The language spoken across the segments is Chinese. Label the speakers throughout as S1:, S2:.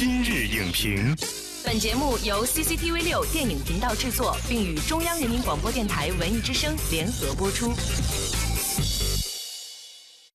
S1: 今日影评，
S2: 本节目由 CCTV 六电影频道制作，并与中央人民广播电台文艺之声联合播出。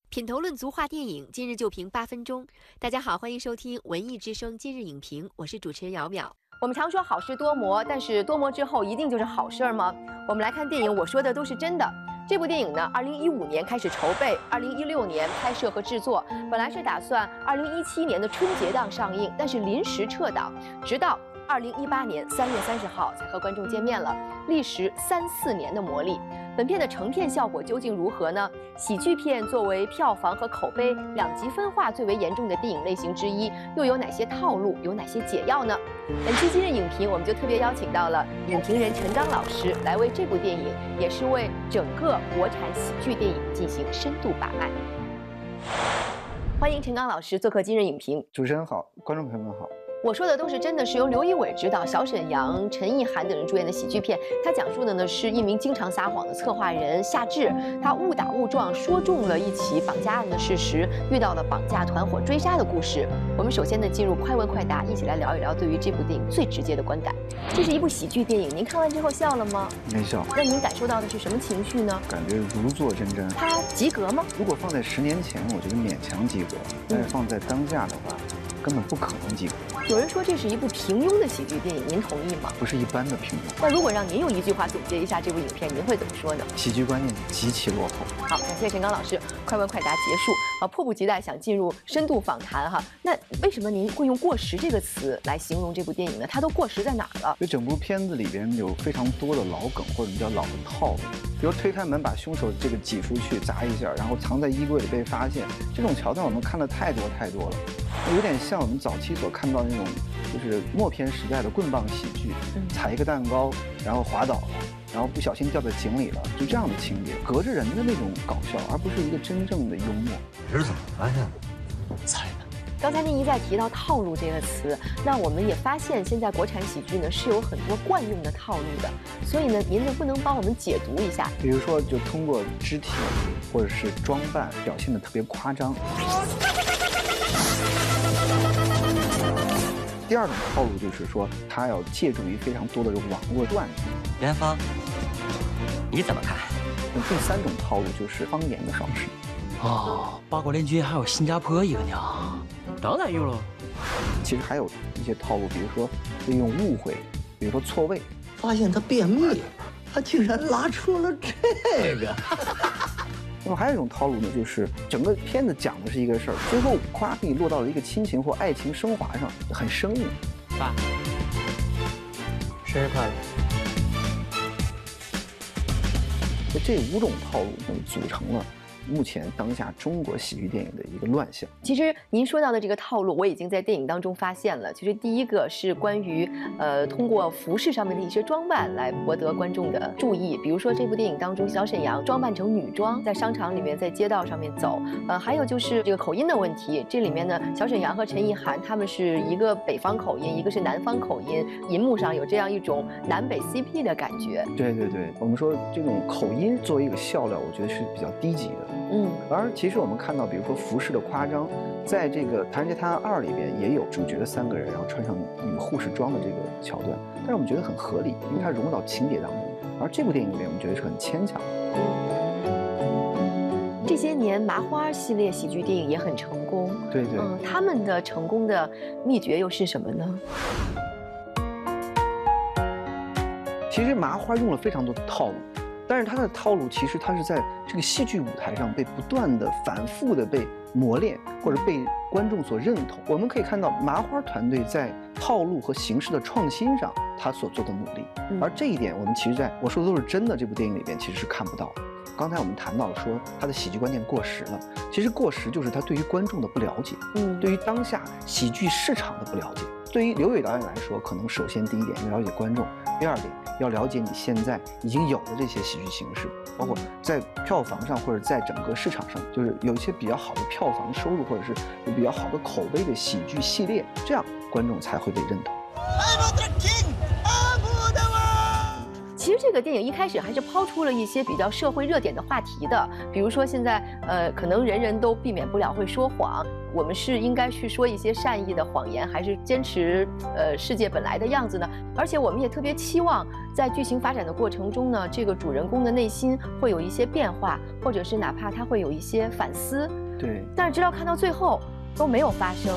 S3: 品头论足话电影，今日就评八分钟。大家好，欢迎收听文艺之声今日影评，我是主持人姚淼。我们常说好事多磨，但是多磨之后一定就是好事儿吗？我们来看电影，我说的都是真的。这部电影呢，二零一五年开始筹备，二零一六年拍摄和制作，本来是打算二零一七年的春节档上映，但是临时撤档，直到二零一八年三月三十号才和观众见面了，历时三四年的磨砺。本片的成片效果究竟如何呢？喜剧片作为票房和口碑两极分化最为严重的电影类型之一，又有哪些套路？有哪些解药呢？本期今日影评，我们就特别邀请到了影评人陈刚老师来为这部电影，也是为整个国产喜剧电影进行深度把脉。欢迎陈刚老师做客今日影评。
S4: 主持人好，观众朋友们好。
S3: 我说的都是真的，是由刘仪伟执导、小沈阳、陈意涵等人主演的喜剧片。它讲述的呢是一名经常撒谎的策划人夏至，他误打误撞说中了一起绑架案的事实，遇到了绑架团伙追杀的故事。我们首先呢进入快问快答，一起来聊一聊对于这部电影最直接的观感。这是一部喜剧电影，您看完之后笑了吗？
S4: 没笑。
S3: 那您感受到的是什么情绪呢？
S4: 感觉如坐针毡。
S3: 它及格吗？
S4: 如果放在十年前，我觉得勉强及格；但是放在当下的话。根本不可能及格。
S3: 有人说这是一部平庸的喜剧电影，您同意吗？
S4: 不是一般的平庸。
S3: 那如果让您用一句话总结一下这部影片，您会怎么说呢？
S4: 喜剧观念极其落后。
S3: 好，感谢陈刚老师，快问快答结束。啊，迫不及待想进入深度访谈哈。那为什么您会用过时这个词来形容这部电影呢？它都过时在哪儿了？
S4: 就整部片子里边有非常多的老梗或者叫老的套路，比如推开门把凶手这个挤出去砸一下，然后藏在衣柜里被发现，这种桥段我们看的太多太多了。有点像我们早期所看到的那种，就是默片时代的棍棒喜剧，踩一个蛋糕，然后滑倒了，然后不小心掉在井里了，就这样的情节，隔着人的那种搞笑，而不是一个真正的幽默。
S5: 你是怎么发现的？猜的。
S3: 刚才您一再提到套路这个词，那我们也发现现在国产喜剧呢是有很多惯用的套路的，所以呢，您能不能帮我们解读一下？
S4: 比如说，就通过肢体或者是装扮表现的特别夸张。第二种套路就是说，他要借助于非常多的这种网络段子。
S5: 元芳，你怎么看？
S4: 那第三种套路就是方言的方式。
S5: 哦，八国联军还有新加坡一个呢，当然有了。
S4: 其实还有一些套路，比如说利用误会，比如说错位。
S6: 发现他便秘，他竟然拉出了这个。
S4: 那么还有一种套路呢，就是整个片子讲的是一个事儿，最后夸比落到了一个亲情或爱情升华上，很生硬。
S5: 爸，生日快乐！
S4: 这五种套路就，组成了。目前当下中国喜剧电影的一个乱象。
S3: 其实您说到的这个套路，我已经在电影当中发现了。其实第一个是关于，呃，通过服饰上面的一些装扮来博得观众的注意。比如说这部电影当中，小沈阳装扮成女装，在商场里面，在街道上面走。呃，还有就是这个口音的问题。这里面呢，小沈阳和陈意涵他们是一个北方口音，一个是南方口音，银幕上有这样一种南北 CP 的感觉。
S4: 对对对，我们说这种口音作为一个笑料，我觉得是比较低级的。嗯，而其实我们看到，比如说服饰的夸张，在这个《唐人街探案二》里边也有主角的三个人，然后穿上女护士装的这个桥段，但是我们觉得很合理，因为它融入到情节当中。而这部电影里面，我们觉得是很牵强。
S3: 这些年麻花系列喜剧电影也很成功，
S4: 对对，嗯，
S3: 他们的成功的秘诀又是什么呢？
S4: 其实麻花用了非常多的套路。但是他的套路其实他是在这个戏剧舞台上被不断的、反复的被磨练，或者被观众所认同。我们可以看到麻花团队在套路和形式的创新上他所做的努力，而这一点我们其实在我说的都是真的这部电影里边其实是看不到的。刚才我们谈到了说他的喜剧观念过时了，其实过时就是他对于观众的不了解，嗯，对于当下喜剧市场的不了解。对于刘伟导演来说，可能首先第一点要了解观众，第二点要了解你现在已经有的这些喜剧形式，包括在票房上或者在整个市场上，就是有一些比较好的票房收入，或者是有比较好的口碑的喜剧系列，这样观众才会被认同。
S3: 其实这个电影一开始还是抛出了一些比较社会热点的话题的，比如说现在呃，可能人人都避免不了会说谎，我们是应该去说一些善意的谎言，还是坚持呃世界本来的样子呢？而且我们也特别期望在剧情发展的过程中呢，这个主人公的内心会有一些变化，或者是哪怕他会有一些反思。
S4: 对。
S3: 但是直到看到最后都没有发生。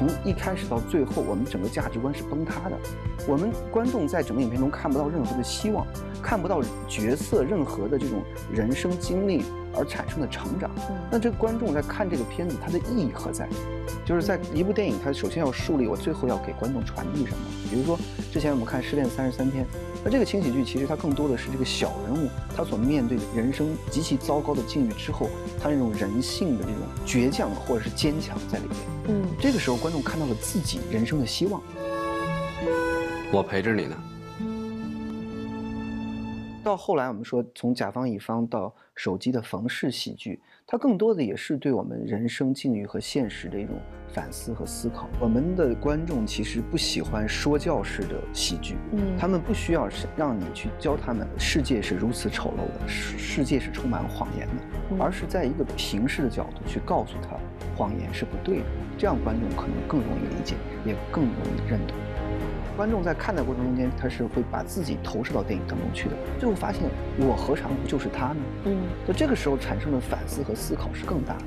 S4: 从一开始到最后，我们整个价值观是崩塌的。我们观众在整个影片中看不到任何的希望，看不到角色任何的这种人生经历而产生的成长。那这个观众在看这个片子，它的意义何在？就是在一部电影，它首先要树立我最后要给观众传递什么。比如说之前我们看《失恋三十三天》。那这个轻喜剧其实它更多的是这个小人物，他所面对的人生极其糟糕的境遇之后，他那种人性的这种倔强或者是坚强在里面。嗯，这个时候观众看到了自己人生的希望。
S1: 我陪着你呢。
S4: 到后来我们说从甲方乙方到手机的冯氏喜剧。它更多的也是对我们人生境遇和现实的一种反思和思考。我们的观众其实不喜欢说教式的喜剧，嗯，他们不需要是让你去教他们世界是如此丑陋的，世世界是充满谎言的，而是在一个平视的角度去告诉他，谎言是不对的。这样观众可能更容易理解，也更容易认同。观众在看的过程中间，他是会把自己投射到电影当中去的，最后发现我何尝不就是他呢？嗯，所以这个时候产生的反思和思考是更大的。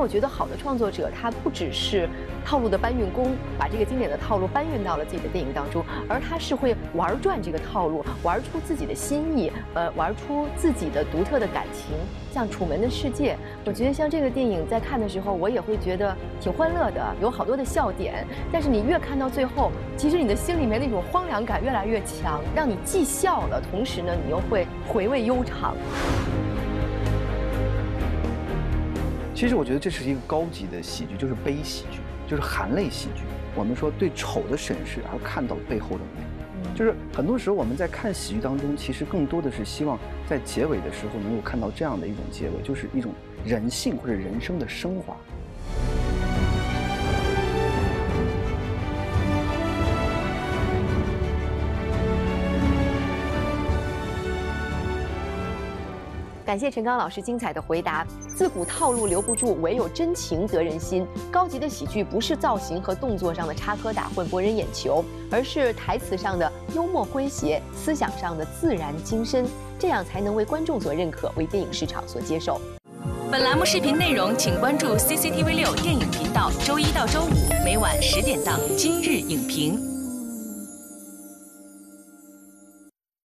S3: 我觉得好的创作者，他不只是套路的搬运工，把这个经典的套路搬运到了自己的电影当中，而他是会玩转这个套路，玩出自己的心意，呃，玩出自己的独特的感情。像《楚门的世界》，我觉得像这个电影在看的时候，我也会觉得挺欢乐的，有好多的笑点。但是你越看到最后，其实你的心里面那种荒凉感越来越强，让你既笑了，同时呢，你又会回味悠长。
S4: 其实我觉得这是一个高级的喜剧，就是悲喜剧，就是含泪喜剧。我们说对丑的审视，而看到背后的美，就是很多时候我们在看喜剧当中，其实更多的是希望在结尾的时候能够看到这样的一种结尾，就是一种人性或者人生的升华。
S3: 感谢陈刚老师精彩的回答。自古套路留不住，唯有真情得人心。高级的喜剧不是造型和动作上的插科打诨博人眼球，而是台词上的幽默诙谐，思想上的自然精深，这样才能为观众所认可，为电影市场所接受。
S2: 本栏目视频内容，请关注 CCTV 六电影频道，周一到周五每晚十点档《今日影评》。